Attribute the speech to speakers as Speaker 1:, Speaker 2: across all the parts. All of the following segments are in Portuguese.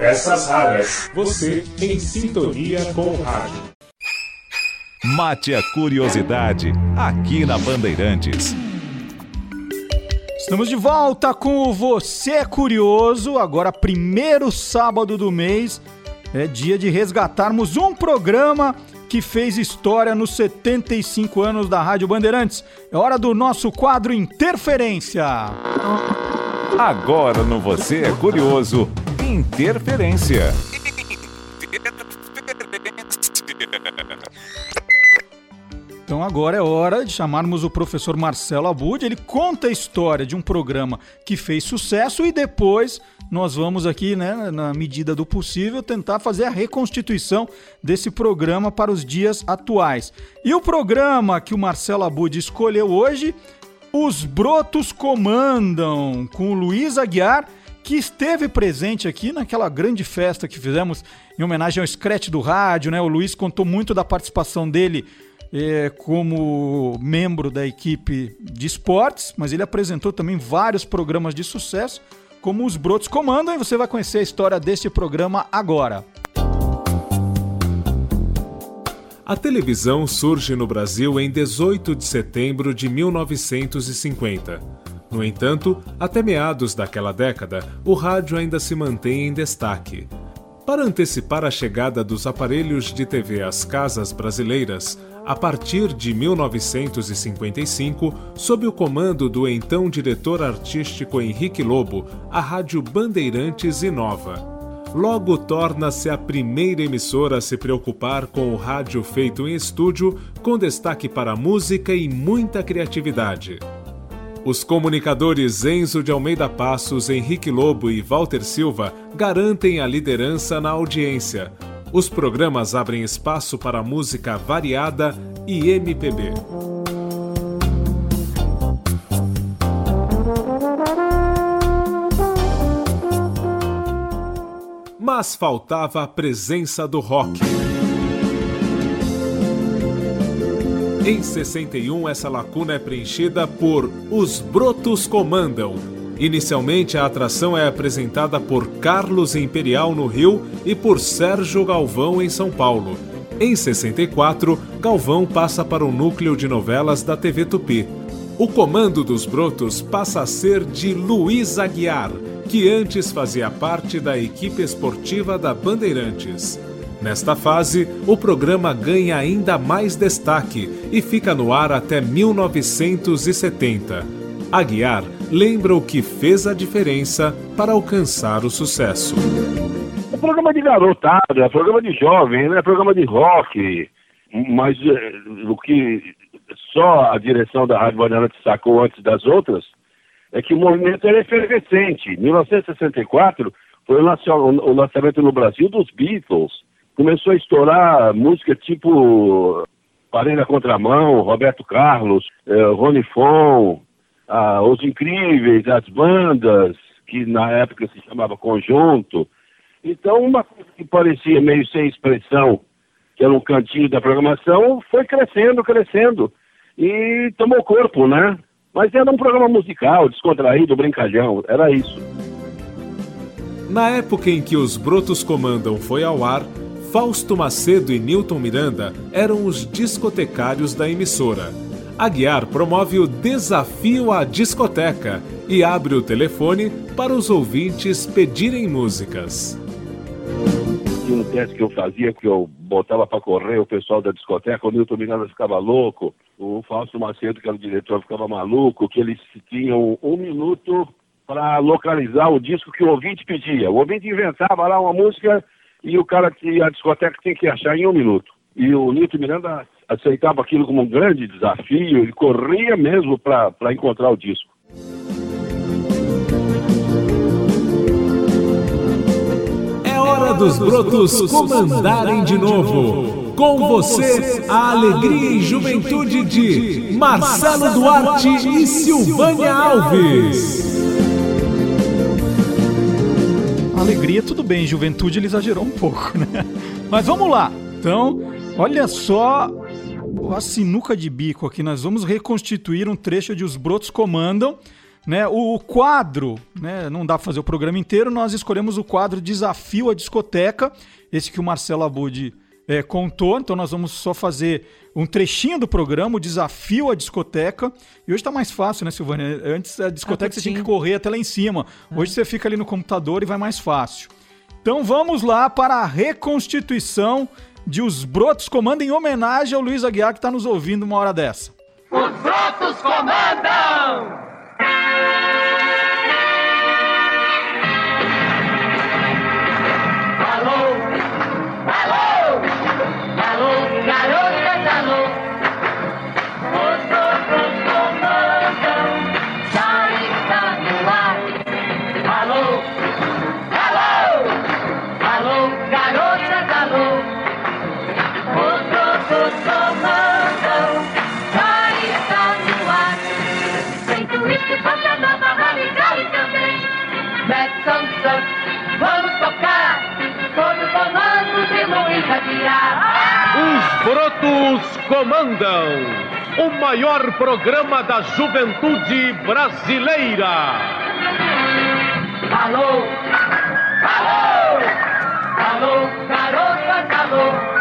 Speaker 1: Peças raras. Você em sintonia com o rádio.
Speaker 2: Mate a curiosidade aqui na Bandeirantes.
Speaker 3: Estamos de volta com o Você é Curioso, agora primeiro sábado do mês. É dia de resgatarmos um programa que fez história nos 75 anos da Rádio Bandeirantes. É hora do nosso quadro Interferência.
Speaker 2: Agora no Você é Curioso, Interferência.
Speaker 3: Então agora é hora de chamarmos o professor Marcelo Abud. Ele conta a história de um programa que fez sucesso e depois nós vamos aqui, né, na medida do possível, tentar fazer a reconstituição desse programa para os dias atuais. E o programa que o Marcelo Abud escolheu hoje, Os Brotos Comandam, com o Luiz Aguiar, que esteve presente aqui naquela grande festa que fizemos em homenagem ao Scratch do rádio, né? O Luiz contou muito da participação dele é, como membro da equipe de esportes, mas ele apresentou também vários programas de sucesso, como os Brotos Comandam, e você vai conhecer a história deste programa agora.
Speaker 4: A televisão surge no Brasil em 18 de setembro de 1950. No entanto, até meados daquela década, o rádio ainda se mantém em destaque. Para antecipar a chegada dos aparelhos de TV às casas brasileiras, a partir de 1955, sob o comando do então diretor artístico Henrique Lobo, a Rádio Bandeirantes inova. Logo torna-se a primeira emissora a se preocupar com o rádio feito em estúdio, com destaque para música e muita criatividade. Os comunicadores Enzo de Almeida Passos, Henrique Lobo e Walter Silva garantem a liderança na audiência, os programas abrem espaço para música variada e MPB. Mas faltava a presença do rock. Em 61, essa lacuna é preenchida por Os Brotos Comandam, Inicialmente, a atração é apresentada por Carlos Imperial no Rio e por Sérgio Galvão em São Paulo. Em 64, Galvão passa para o núcleo de novelas da TV Tupi. O comando dos brotos passa a ser de Luiz Aguiar, que antes fazia parte da equipe esportiva da Bandeirantes. Nesta fase, o programa ganha ainda mais destaque e fica no ar até 1970. Aguiar lembra o que fez a diferença para alcançar o sucesso.
Speaker 5: É programa de garotada, é programa de jovem, é programa de rock, mas é, o que só a direção da Rádio Bandeirantes sacou antes das outras é que o movimento era efervescente. Em 1964 foi o lançamento no Brasil dos Beatles. Começou a estourar música tipo Parelha Contramão, Roberto Carlos, eh, Rony Fon, ah, os incríveis, as bandas, que na época se chamava conjunto. Então, uma coisa que parecia meio sem expressão, que era um cantinho da programação, foi crescendo, crescendo. E tomou corpo, né? Mas era um programa musical, descontraído, brincalhão, era isso.
Speaker 4: Na época em que os Brotos Comandam foi ao ar, Fausto Macedo e Newton Miranda eram os discotecários da emissora. Aguiar promove o Desafio à Discoteca e abre o telefone para os ouvintes pedirem músicas.
Speaker 5: Tinha um teste que eu fazia, que eu botava para correr o pessoal da discoteca, o Nilton Miranda ficava louco, o Fausto Macedo, que era o diretor, ficava maluco, que eles tinham um minuto para localizar o disco que o ouvinte pedia. O ouvinte inventava lá uma música e o cara, a discoteca tinha que achar em um minuto. E o Nilton Miranda aceitava aquilo como um grande desafio e corria mesmo para encontrar o disco.
Speaker 4: É hora dos brotos comandarem de novo. Com você, a alegria e juventude de Marcelo Duarte e Silvânia Alves.
Speaker 3: Alegria, tudo bem, juventude ele exagerou um pouco, né? Mas vamos lá. Então, olha só a sinuca de bico aqui. Nós vamos reconstituir um trecho de Os Brotos Comandam, né? O quadro, né? Não dá pra fazer o programa inteiro, nós escolhemos o quadro Desafio à Discoteca, esse que o Marcelo Abud é, contou, então nós vamos só fazer um trechinho do programa, o Desafio à Discoteca. E hoje tá mais fácil, né, Silvânia? Antes a discoteca você tinha que correr até lá em cima. Hoje você fica ali no computador e vai mais fácil. Então vamos lá para a reconstituição de Os Brotos Comando em homenagem ao Luiz Aguiar que está nos ouvindo uma hora dessa.
Speaker 6: Os brotos comandam! Vamos tocar. Todo comando de Luiz Aguiar.
Speaker 7: Os Brotos Comandam, o maior programa da juventude brasileira.
Speaker 6: Alô, alô, alô, garotas, alô.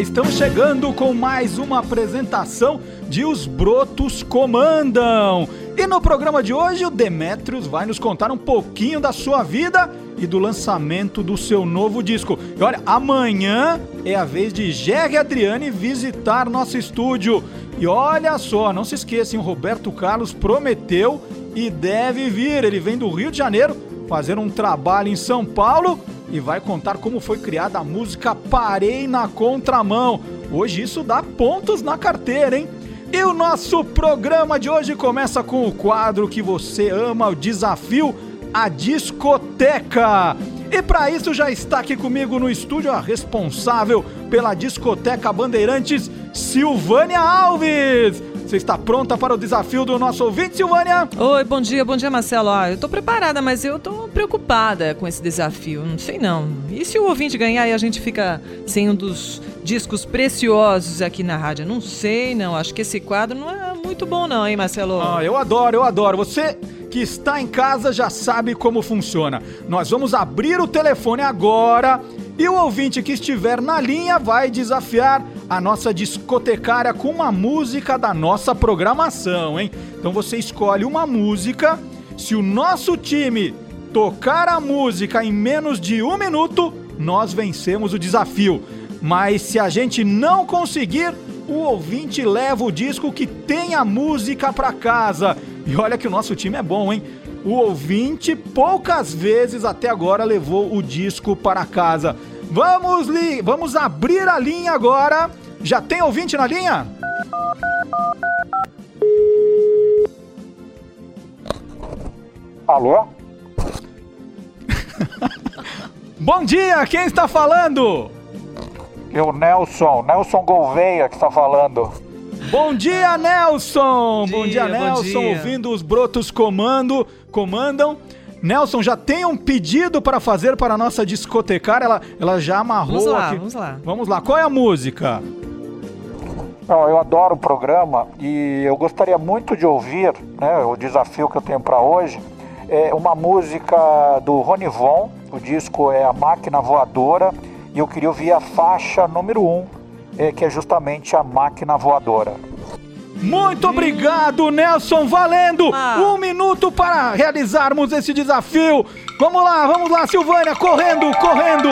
Speaker 3: Estamos chegando com mais uma apresentação de Os Brotos Comandam. E no programa de hoje, o Demetrios vai nos contar um pouquinho da sua vida e do lançamento do seu novo disco. E olha, amanhã é a vez de Jerry Adriane visitar nosso estúdio. E olha só, não se esqueçam, o Roberto Carlos prometeu e deve vir. Ele vem do Rio de Janeiro fazer um trabalho em São Paulo e vai contar como foi criada a música Parei na Contramão. Hoje isso dá pontos na carteira, hein? E o nosso programa de hoje começa com o quadro que você ama, o desafio a discoteca. E para isso já está aqui comigo no estúdio a responsável pela discoteca Bandeirantes, Silvânia Alves. Você está pronta para o desafio do nosso ouvinte, Silvânia?
Speaker 8: Oi, bom dia, bom dia, Marcelo. Ah, eu tô preparada, mas eu tô preocupada com esse desafio. Não sei não. E se o ouvinte ganhar e a gente fica sem um dos discos preciosos aqui na rádio? Não sei, não. Acho que esse quadro não é muito bom, não, hein, Marcelo?
Speaker 3: Ah, eu adoro, eu adoro. Você que está em casa já sabe como funciona. Nós vamos abrir o telefone agora e o ouvinte que estiver na linha vai desafiar a nossa discotecária com uma música da nossa programação, hein? Então você escolhe uma música. Se o nosso time tocar a música em menos de um minuto, nós vencemos o desafio. Mas se a gente não conseguir, o ouvinte leva o disco que tem a música para casa. E olha que o nosso time é bom, hein? O ouvinte poucas vezes até agora levou o disco para casa. Vamos li vamos abrir a linha agora. Já tem ouvinte na linha?
Speaker 9: Alô?
Speaker 3: Bom dia, quem está falando?
Speaker 9: Eu, Nelson, Nelson Gouveia que está falando.
Speaker 3: Bom dia, Nelson! Bom dia,
Speaker 8: dia, bom
Speaker 3: Nelson,
Speaker 8: dia.
Speaker 3: ouvindo os brotos comando, comandam. Nelson, já tem um pedido para fazer para a nossa discotecária? Ela, ela já amarrou
Speaker 8: Vamos lá,
Speaker 3: aqui.
Speaker 8: vamos lá.
Speaker 3: Vamos lá, qual é a música?
Speaker 9: Não, eu adoro o programa e eu gostaria muito de ouvir, né, o desafio que eu tenho para hoje, é uma música do Ronivon, o disco é A Máquina Voadora, e eu queria ouvir a faixa número 1, um, é, que é justamente a Máquina Voadora.
Speaker 3: Muito obrigado, Nelson, valendo!
Speaker 8: Ah.
Speaker 3: Um minuto para realizarmos esse desafio. Vamos lá, vamos lá, Silvânia, correndo, correndo.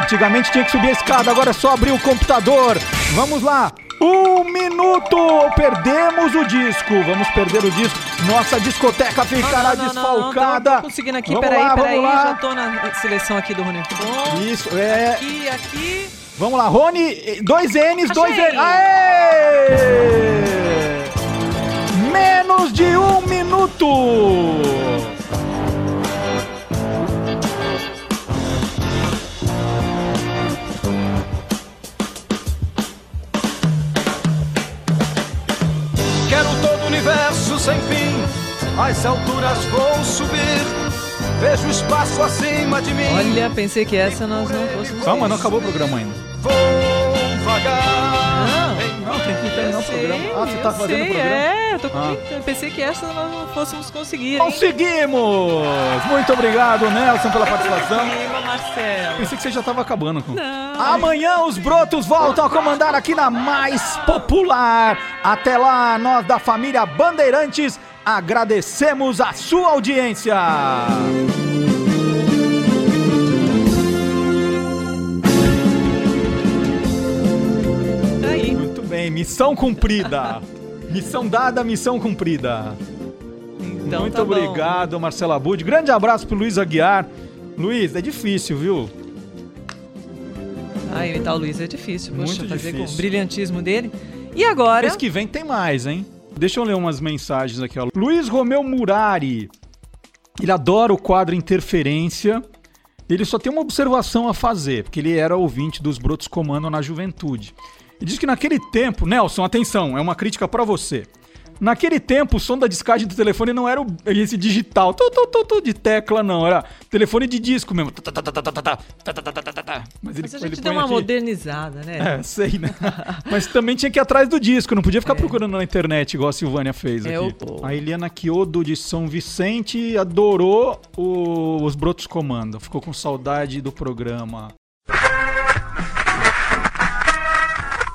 Speaker 3: Antigamente tinha que subir a escada, agora é só abrir o computador. Vamos lá. Um minuto! Perdemos o disco. Vamos perder o disco. Nossa discoteca ficará desfalcada.
Speaker 8: Não, tô conseguindo aqui,
Speaker 3: Vamos
Speaker 8: peraí,
Speaker 3: lá,
Speaker 8: peraí.
Speaker 3: vamos lá.
Speaker 8: Já tô na seleção aqui do Rony Fon.
Speaker 3: Isso, é.
Speaker 8: Aqui, aqui.
Speaker 3: Vamos lá, Rony, dois N's, dois. N's. Aê! Menos de um minuto!
Speaker 10: Quero todo o universo sem fim, às alturas vou subir. Vejo o espaço acima de mim.
Speaker 8: Olha, pensei que essa nós não fôssemos.
Speaker 3: Calma, não acabou o programa ainda.
Speaker 10: Vou vagar.
Speaker 3: Não, tem que terminar o
Speaker 8: Sei,
Speaker 3: programa. Ah, você tá
Speaker 8: eu
Speaker 3: fazendo
Speaker 8: sei,
Speaker 3: o programa?
Speaker 8: É, eu tô
Speaker 3: Ah.
Speaker 8: eu pensei que essa nós não fôssemos conseguir. hein?
Speaker 3: Conseguimos! Muito obrigado, Nelson, pela participação.
Speaker 8: Clima, Marcelo.
Speaker 3: Pensei que você já tava acabando com.
Speaker 8: Não.
Speaker 3: Amanhã os brotos voltam a comandar aqui na mais popular. Até lá, nós da família Bandeirantes agradecemos a sua audiência. Bem, missão cumprida. Missão dada, missão cumprida.
Speaker 8: Então,
Speaker 3: Muito
Speaker 8: tá bom.
Speaker 3: obrigado, Marcelo Abud. Grande abraço pro Luiz Aguiar. Luiz, é difícil, viu?
Speaker 8: Ah, imitar o Luiz é difícil, poxa,
Speaker 3: Muito
Speaker 8: fazer com
Speaker 3: difícil.
Speaker 8: o brilhantismo dele. E agora?
Speaker 3: Mês que vem tem mais, hein? Deixa eu ler umas mensagens aqui, ó. Luiz Romeu Murari. Ele adora o quadro Interferência. Ele só tem uma observação a fazer, porque ele era ouvinte dos Brotos Comando na juventude. Diz que naquele tempo, Nelson, atenção, é uma crítica para você. Naquele tempo, o som da descarga do telefone não era esse digital, tu, tu, tu, de tecla, não. Era telefone de disco mesmo. Mas, ele,
Speaker 8: Mas a gente ele
Speaker 3: deu
Speaker 8: uma
Speaker 3: aqui...
Speaker 8: modernizada, né?
Speaker 3: É, sei, né? Mas também tinha que ir atrás do disco, não podia ficar é. procurando na internet, igual a Silvânia fez aqui.
Speaker 8: O...
Speaker 3: A Eliana Kiodo de São Vicente adorou o... os Brotos Comando. Ficou com saudade do programa.